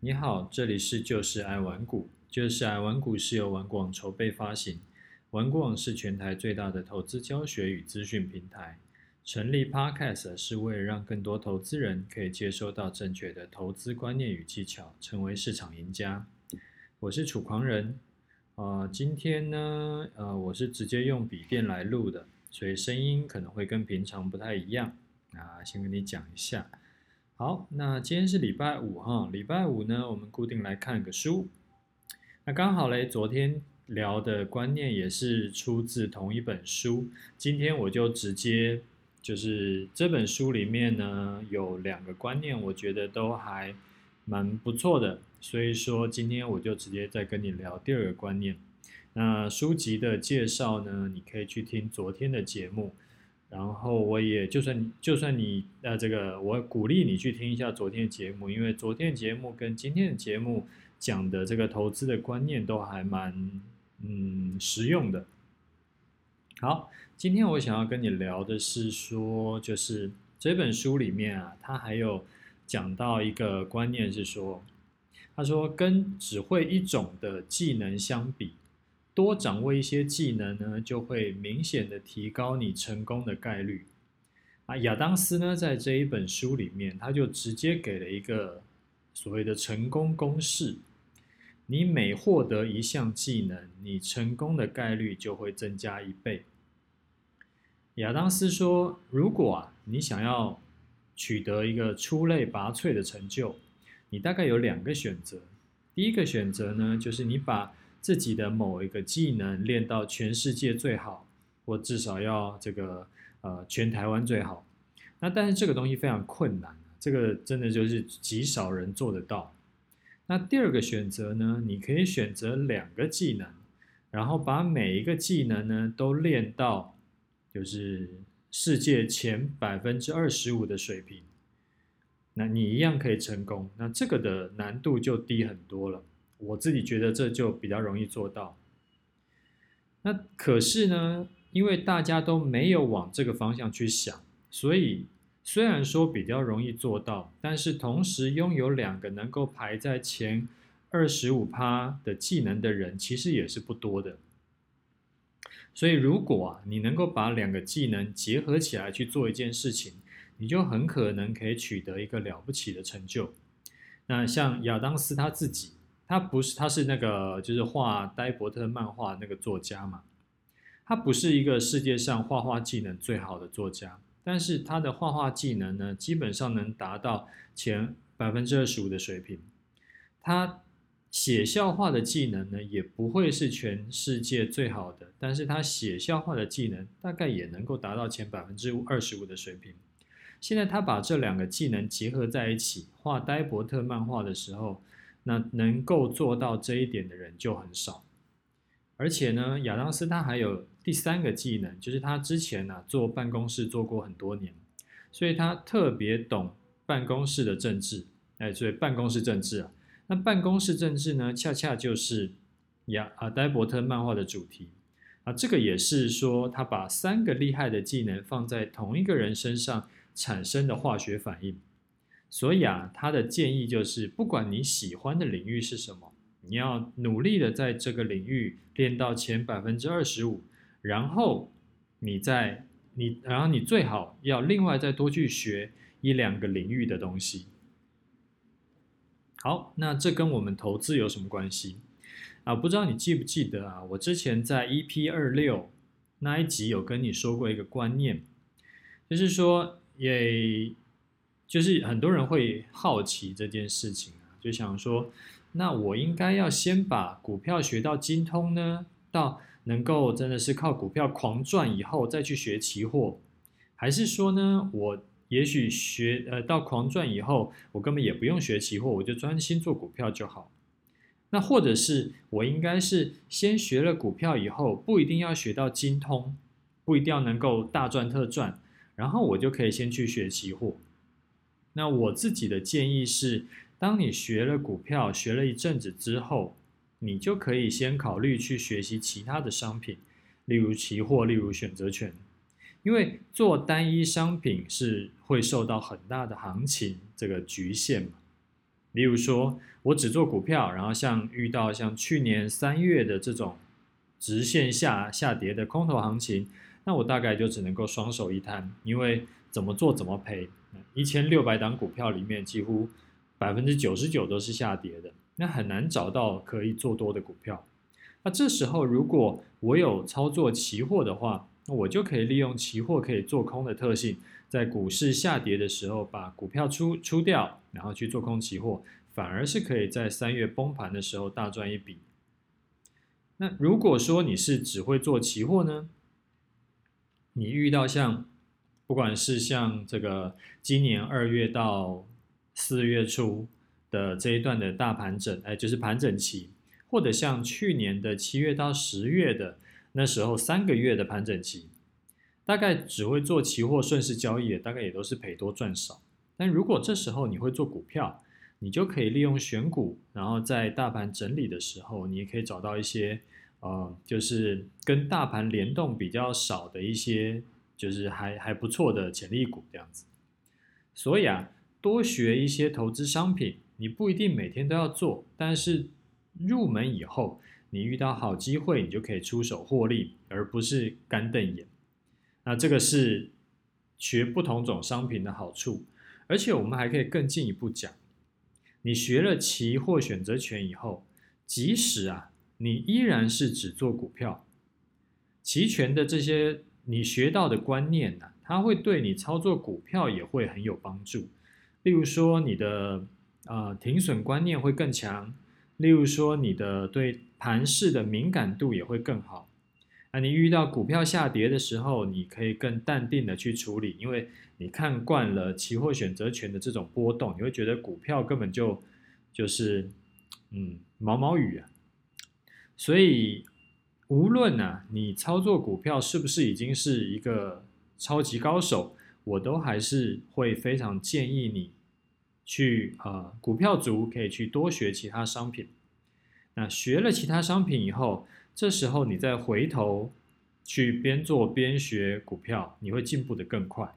你好，这里是就是爱玩股，就是爱玩股是由玩股网筹备发行，玩股网是全台最大的投资教学与资讯平台。成立 Podcast 是为了让更多投资人可以接收到正确的投资观念与技巧，成为市场赢家。我是楚狂人，呃，今天呢，呃，我是直接用笔电来录的，所以声音可能会跟平常不太一样啊，先跟你讲一下。好，那今天是礼拜五哈，礼拜五呢，我们固定来看个书。那刚好嘞，昨天聊的观念也是出自同一本书，今天我就直接就是这本书里面呢有两个观念，我觉得都还蛮不错的，所以说今天我就直接再跟你聊第二个观念。那书籍的介绍呢，你可以去听昨天的节目。然后我也就算就算你呃这个，我鼓励你去听一下昨天的节目，因为昨天的节目跟今天的节目讲的这个投资的观念都还蛮嗯实用的。好，今天我想要跟你聊的是说，就是这本书里面啊，它还有讲到一个观念是说，他说跟只会一种的技能相比。多掌握一些技能呢，就会明显的提高你成功的概率。啊，亚当斯呢，在这一本书里面，他就直接给了一个所谓的成功公式：你每获得一项技能，你成功的概率就会增加一倍。亚当斯说，如果啊，你想要取得一个出类拔萃的成就，你大概有两个选择。第一个选择呢，就是你把自己的某一个技能练到全世界最好，或至少要这个呃全台湾最好。那但是这个东西非常困难，这个真的就是极少人做得到。那第二个选择呢，你可以选择两个技能，然后把每一个技能呢都练到就是世界前百分之二十五的水平，那你一样可以成功。那这个的难度就低很多了。我自己觉得这就比较容易做到。那可是呢，因为大家都没有往这个方向去想，所以虽然说比较容易做到，但是同时拥有两个能够排在前二十五趴的技能的人，其实也是不多的。所以如果啊，你能够把两个技能结合起来去做一件事情，你就很可能可以取得一个了不起的成就。那像亚当斯他自己。他不是，他是那个就是画呆伯特漫画那个作家嘛。他不是一个世界上画画技能最好的作家，但是他的画画技能呢，基本上能达到前百分之二十五的水平。他写笑话的技能呢，也不会是全世界最好的，但是他写笑话的技能大概也能够达到前百分之二十五的水平。现在他把这两个技能结合在一起，画呆伯特漫画的时候。那能够做到这一点的人就很少，而且呢，亚当斯他还有第三个技能，就是他之前呢、啊、做办公室做过很多年，所以他特别懂办公室的政治，哎，所以办公室政治啊，那办公室政治呢，恰恰就是亚啊戴伯特漫画的主题啊，这个也是说他把三个厉害的技能放在同一个人身上产生的化学反应。所以啊，他的建议就是，不管你喜欢的领域是什么，你要努力的在这个领域练到前百分之二十五，然后你再你，然后你最好要另外再多去学一两个领域的东西。好，那这跟我们投资有什么关系啊？不知道你记不记得啊？我之前在 EP 二六那一集有跟你说过一个观念，就是说也。就是很多人会好奇这件事情啊，就想说，那我应该要先把股票学到精通呢，到能够真的是靠股票狂赚以后再去学期货，还是说呢，我也许学呃到狂赚以后，我根本也不用学期货，我就专心做股票就好。那或者是我应该是先学了股票以后，不一定要学到精通，不一定要能够大赚特赚，然后我就可以先去学期货。那我自己的建议是，当你学了股票学了一阵子之后，你就可以先考虑去学习其他的商品，例如期货，例如选择权，因为做单一商品是会受到很大的行情这个局限嘛。例如说，我只做股票，然后像遇到像去年三月的这种直线下下跌的空头行情，那我大概就只能够双手一摊，因为怎么做怎么赔。一千六百档股票里面，几乎百分之九十九都是下跌的，那很难找到可以做多的股票。那这时候，如果我有操作期货的话，那我就可以利用期货可以做空的特性，在股市下跌的时候把股票出出掉，然后去做空期货，反而是可以在三月崩盘的时候大赚一笔。那如果说你是只会做期货呢？你遇到像不管是像这个今年二月到四月初的这一段的大盘整，哎，就是盘整期，或者像去年的七月到十月的那时候三个月的盘整期，大概只会做期货顺势交易，大概也都是赔多赚少。但如果这时候你会做股票，你就可以利用选股，然后在大盘整理的时候，你也可以找到一些呃，就是跟大盘联动比较少的一些。就是还还不错的潜力股这样子，所以啊，多学一些投资商品，你不一定每天都要做，但是入门以后，你遇到好机会，你就可以出手获利，而不是干瞪眼。那这个是学不同种商品的好处，而且我们还可以更进一步讲，你学了期货选择权以后，即使啊，你依然是只做股票，期权的这些。你学到的观念呢、它会对你操作股票也会很有帮助。例如说，你的呃停损观念会更强；例如说，你的对盘势的敏感度也会更好。那你遇到股票下跌的时候，你可以更淡定的去处理，因为你看惯了期货选择权的这种波动，你会觉得股票根本就就是嗯毛毛雨啊，所以。无论啊，你操作股票是不是已经是一个超级高手，我都还是会非常建议你去呃，股票族可以去多学其他商品。那学了其他商品以后，这时候你再回头去边做边学股票，你会进步得更快。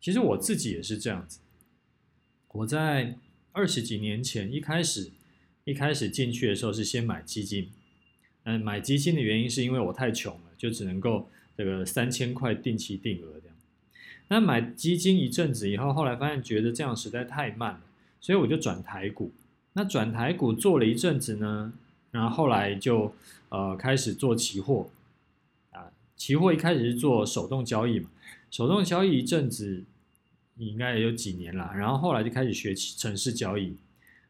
其实我自己也是这样子，我在二十几年前一开始一开始进去的时候是先买基金。嗯，买基金的原因是因为我太穷了，就只能够这个三千块定期定额这样。那买基金一阵子以后，后来发现觉得这样实在太慢了，所以我就转台股。那转台股做了一阵子呢，然后后来就呃开始做期货啊，期货一开始是做手动交易嘛，手动交易一阵子你应该也有几年了，然后后来就开始学程式交易。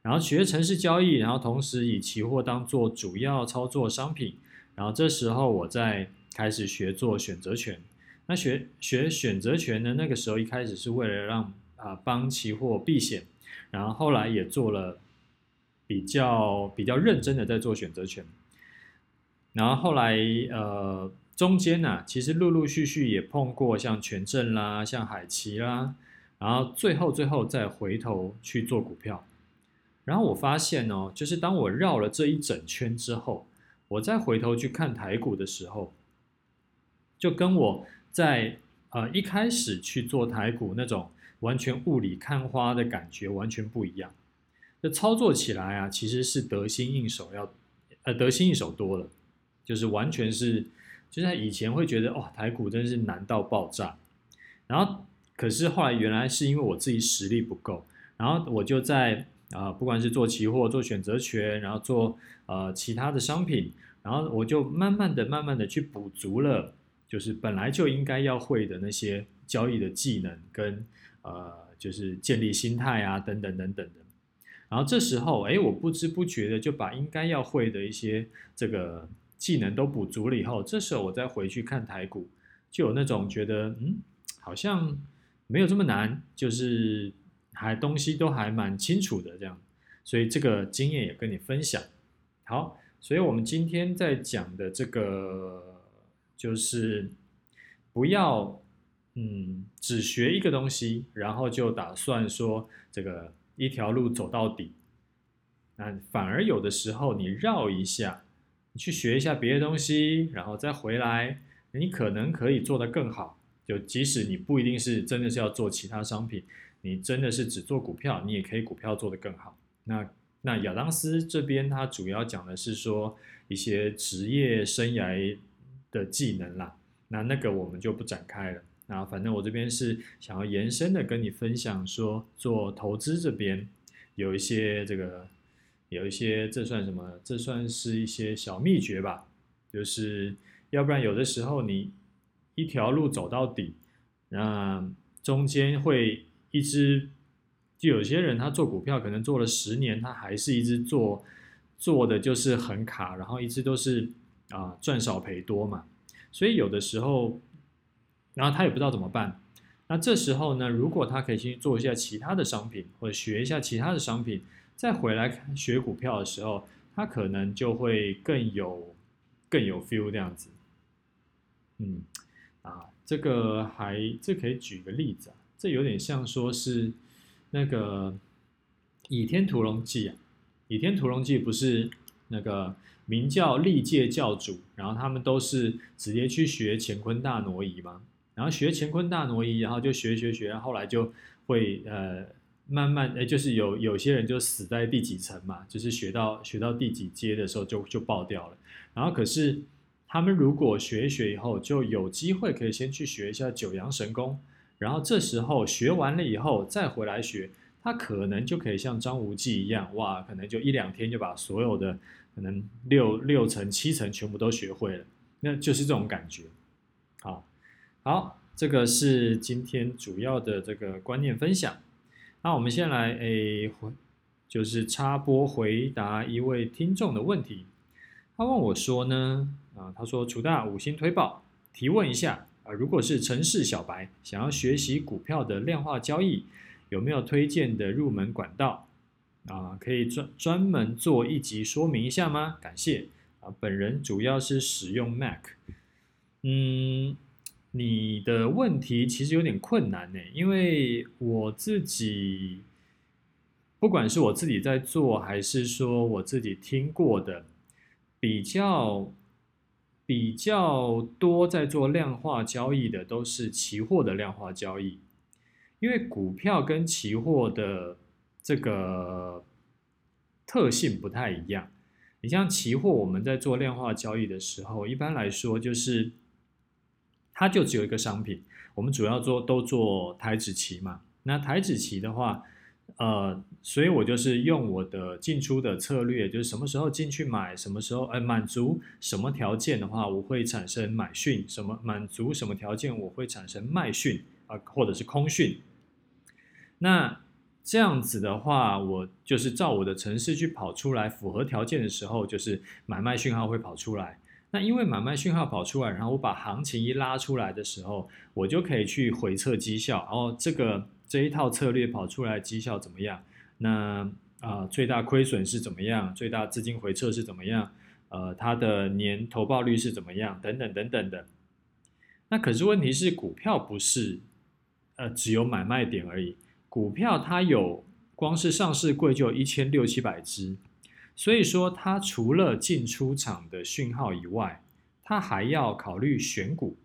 然后学城市交易，然后同时以期货当做主要操作商品，然后这时候我再开始学做选择权。那学学选择权呢，那个时候一开始是为了让啊、帮期货避险，然后后来也做了比较比较认真的在做选择权。然后后来呃中间呢、其实陆陆续续也碰过像权证啦，像海奇啦，然后最后最后再回头去做股票。然后我发现哦，就是当我绕了这一整圈之后，我再回头去看台股的时候，就跟我在呃一开始去做台股那种完全雾里看花的感觉完全不一样。这操作起来啊，其实是得心应手要，呃得心应手多了，就是完全是，就像以前会觉得哇，台股真是难到爆炸。然后可是后来原来是因为我自己实力不够，然后我就在。啊，不管是做期货、做选择权，然后做呃其他的商品，然后我就慢慢的、慢慢的去补足了，就是本来就应该要会的那些交易的技能跟呃，就是建立心态啊，等等等等的。然后这时候，哎，我不知不觉的就把应该要会的一些这个技能都补足了以后，这时候我再回去看台股，就有那种觉得，嗯，好像没有这么难，就是。还东西都还蛮清楚的，这样，所以这个经验也跟你分享。好，所以我们今天在讲的这个就是不要嗯只学一个东西，然后就打算说这个一条路走到底。那反而有的时候你绕一下，你去学一下别的东西，然后再回来，你可能可以做得更好。就即使你不一定是真的是要做其他商品。你真的是只做股票，你也可以股票做得更好。那那亚当斯这边他主要讲的是说一些职业生涯的技能啦，那那个我们就不展开了。那反正我这边是想要延伸的跟你分享说，做投资这边有一些这个有一些这算什么？这算是一些小秘诀吧，就是要不然有的时候你一条路走到底，那中间会一直。就有些人他做股票可能做了十年，他还是一直做，做的就是很卡，然后一直都是啊赚少赔多嘛。所以有的时候，然后他也不知道怎么办。那这时候呢，如果他可以去做一下其他的商品，或者学一下其他的商品，再回来学股票的时候，他可能就会更有更有 feel 这样子。嗯，啊，这个还这可以举个例子啊，这有点像说是。那个《倚天屠龙记》啊，《倚天屠龙记》不是那个明教历届教主，然后他们都是直接去学乾坤大挪移嘛，然后学乾坤大挪移，然后就学学学，后来就会呃慢慢诶，就是有有些人就死在第几层嘛，就是学到学到第几阶的时候就就爆掉了。然后可是他们如果学一学以后，就有机会可以先去学一下九阳神功。然后这时候学完了以后再回来学，他可能就可以像张无忌一样，哇，可能就一两天就把所有的可能六六层七层全部都学会了，那就是这种感觉。好，好，这个是今天主要的这个观念分享。那我们先来诶回，就是插播回答一位听众的问题。他问我说呢，啊，他说楚大五星推报，提问一下。啊，如果是城市小白，想要学习股票的量化交易，有没有推荐的入门管道？啊，可以专专门做一集说明一下吗？感谢。啊，本人主要是使用 Mac。嗯，你的问题其实有点困难呢，因为我自己，不管是我自己在做，还是说我自己听过的，比较。比较多在做量化交易的都是期货的量化交易，因为股票跟期货的这个特性不太一样。你像期货，我们在做量化交易的时候，一般来说就是它就只有一个商品，我们主要做都做台指期嘛。那台指期的话，呃，所以我就是用我的进出的策略，就是什么时候进去买，什么时候，呃，满足什么条件的话，我会产生买讯；什么满足什么条件，我会产生卖讯啊，或者是空讯。那这样子的话，我就是照我的程式去跑出来，符合条件的时候，就是买卖讯号会跑出来。那因为买卖讯号跑出来，然后我把行情一拉出来的时候，我就可以去回测绩效，然后这个。这一套策略跑出来绩效怎么样？那啊、最大亏损是怎么样？最大资金回撤是怎么样？呃，它的年投报率是怎么样？等等等等的。那可是问题是，股票不是呃只有买卖点而已。股票它有光是上市柜就有一千六七百只，所以说它除了进出场的讯号以外，它还要考虑选股。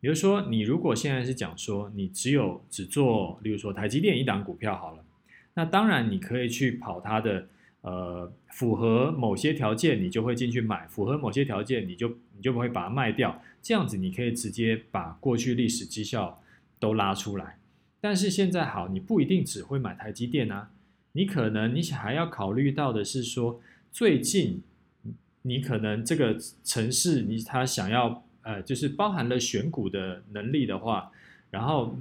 比如说，你如果现在是讲说你只有只做，例如说台积电一档股票好了，那当然你可以去跑它的，呃，符合某些条件你就会进去买，符合某些条件你就你就不会把它卖掉，这样子你可以直接把过去历史绩效都拉出来。但是现在好，你不一定只会买台积电啊，你可能你还要考虑到的是说，最近你可能这个城市你他想要。呃，就是包含了选股的能力的话，然后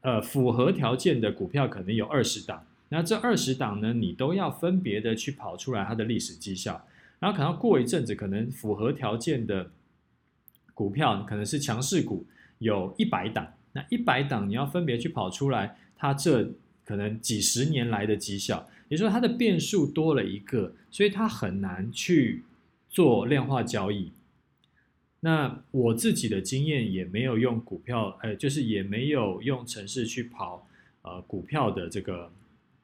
呃符合条件的股票可能有二十档，那这二十档呢，你都要分别的去跑出来它的历史绩效，然后可能过一阵子，可能符合条件的股票可能是强势股，有一百档，那一百档你要分别去跑出来，它这可能几十年来的绩效，也就是说它的变数多了一个，所以它很难去做量化交易。那我自己的经验也没有用股票，呃，就是也没有用城市去跑，呃，股票的这个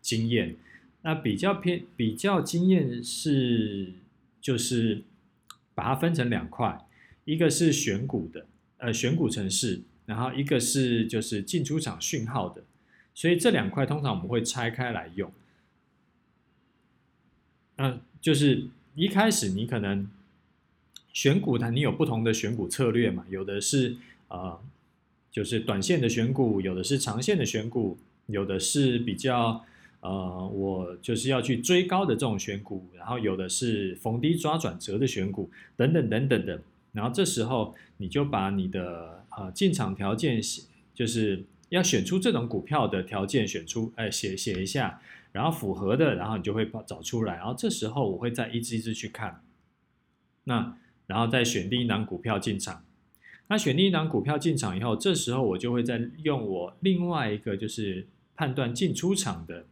经验。那比较偏比较经验是，就是把它分成两块，一个是选股的，呃，选股城市，然后一个是就是进出场讯号的。所以这两块通常我们会拆开来用。那就是一开始你可能选股它，你有不同的选股策略嘛，有的是呃，就是短线的选股，有的是长线的选股，有的是比较呃，我就是要去追高的这种选股，然后有的是逢低抓转折的选股，等等等等的。然后这时候你就把你的呃进场条件写，就是要选出这种股票的条件选出，哎，写写一下。然后符合的，然后你就会把找出来。然后这时候我会再一支一支去看，那然后再选定一档股票进场。那选定一档股票进场以后，这时候我就会再用我另外一个就是判断进出场的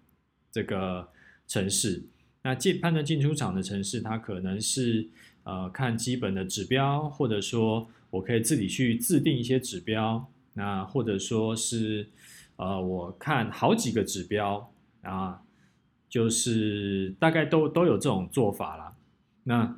这个城市。那进判断进出场的城市，它可能是呃看基本的指标，或者说我可以自己去自定一些指标。那或者说是呃我看好几个指标啊。就是大概都都有这种做法啦。那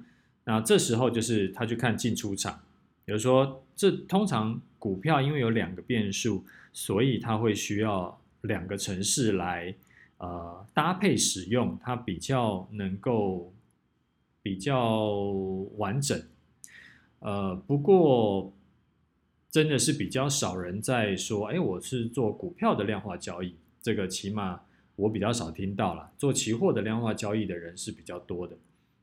那这时候就是他去看进出场，比如说这通常股票因为有两个变数，所以它会需要两个程式来呃搭配使用，它比较能够比较完整。呃，不过真的是比较少人在说，哎，我是做股票的量化交易，这个起码。我比较少听到了，做期货的量化交易的人是比较多的。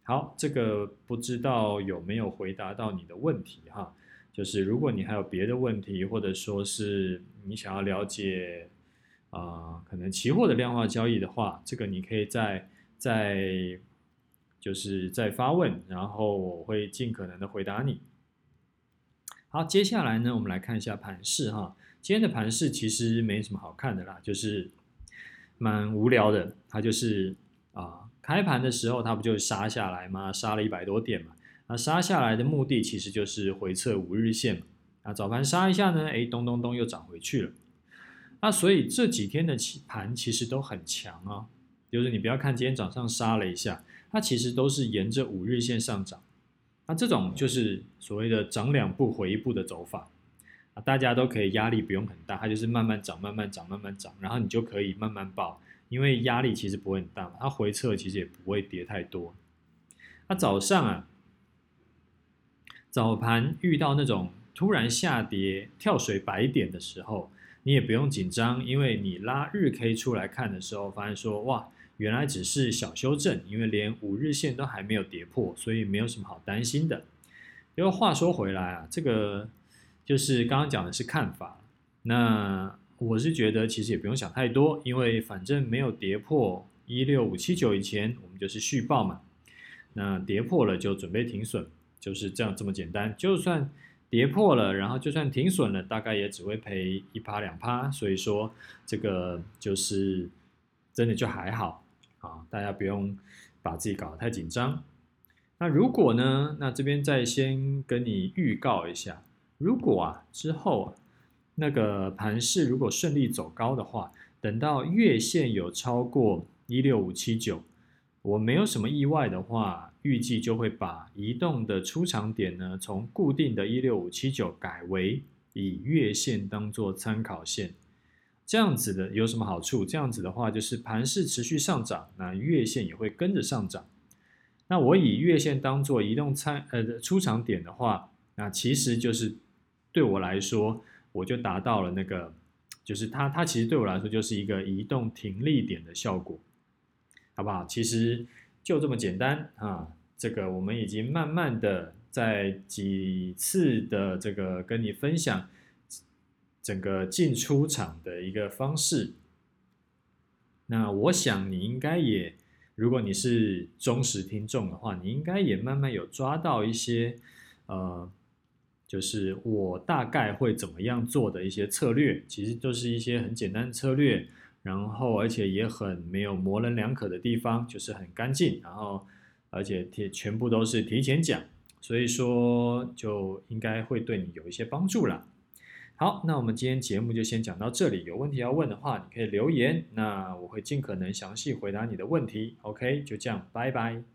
好，这个不知道有没有回答到你的问题哈？就是如果你还有别的问题，或者说是你想要了解啊、可能期货的量化交易的话，这个你可以再再就是再发问，然后我会尽可能的回答你。好，接下来呢，我们来看一下盘势哈。今天的盘势其实没什么好看的啦，就是。蛮无聊的，它就是啊，开盘的时候它不就杀下来吗？杀了一百多点嘛。那杀下来的目的其实就是回测五日线嘛。那早盘杀一下呢，哎，咚咚咚又涨回去了。那所以这几天的起盘其实都很强啊，就是你不要看今天早上杀了一下，它其实都是沿着五日线上涨。那这种就是所谓的涨两步回一步的走法。啊，大家都可以，压力不用很大，它就是慢慢涨，慢慢涨，慢慢涨，然后你就可以慢慢抱，因为压力其实不会很大，它回撤其实也不会跌太多。那早上啊，早盘遇到那种突然下跌、跳水百点的时候，你也不用紧张，因为你拉日 K 出来看的时候，发现说哇，原来只是小修正，因为连五日线都还没有跌破，所以没有什么好担心的。因为话说回来啊，这个。就是刚刚讲的是看法，那我是觉得其实也不用想太多，因为反正没有跌破一六五七九以前，我们就是续报嘛。那跌破了就准备停损，就是这样这么简单。就算跌破了，然后就算停损了，大概也只会赔一趴两趴，所以说这个就是真的就还好啊，大家不用把自己搞得太紧张。那如果呢，那这边再先跟你预告一下。如果啊之后那个盘势如果顺利走高的话，等到月线有超过一六五七九，我没有什么意外的话，预计就会把移动的出场点呢从固定的一六五七九改为以月线当做参考线。这样子的有什么好处？这样子的话就是盘势持续上涨，那月线也会跟着上涨。那我以月线当做移动参呃出场点的话，那其实就是。对我来说，我就达到了那个，就是它，它其实对我来说就是一个移动停利点的效果，好不好？其实就这么简单啊。这个我们已经慢慢的在几次的这个跟你分享整个进出场的一个方式。那我想你应该也，如果你是忠实听众的话，你应该也慢慢有抓到一些呃。就是我大概会怎么样做的一些策略，其实都是一些很简单的策略，然后而且也很没有模棱两可的地方，就是很干净，然后而且也全部都是提前讲，所以说就应该会对你有一些帮助了。好，那我们今天节目就先讲到这里，有问题要问的话，你可以留言，那我会尽可能详细回答你的问题。OK，就这样，拜拜。